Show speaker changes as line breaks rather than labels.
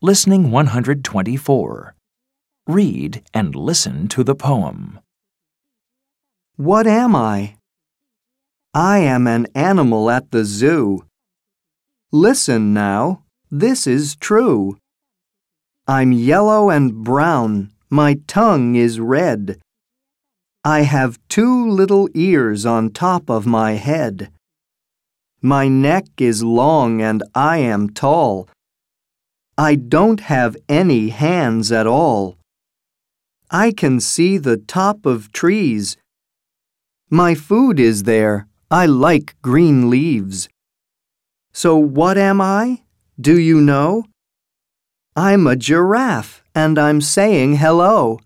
Listening 124. Read and listen to the poem.
What am I? I am an animal at the zoo. Listen now, this is true. I'm yellow and brown, my tongue is red. I have two little ears on top of my head. My neck is long and I am tall. I don't have any hands at all. I can see the top of trees. My food is there. I like green leaves. So what am I? Do you know? I'm a giraffe and I'm saying hello.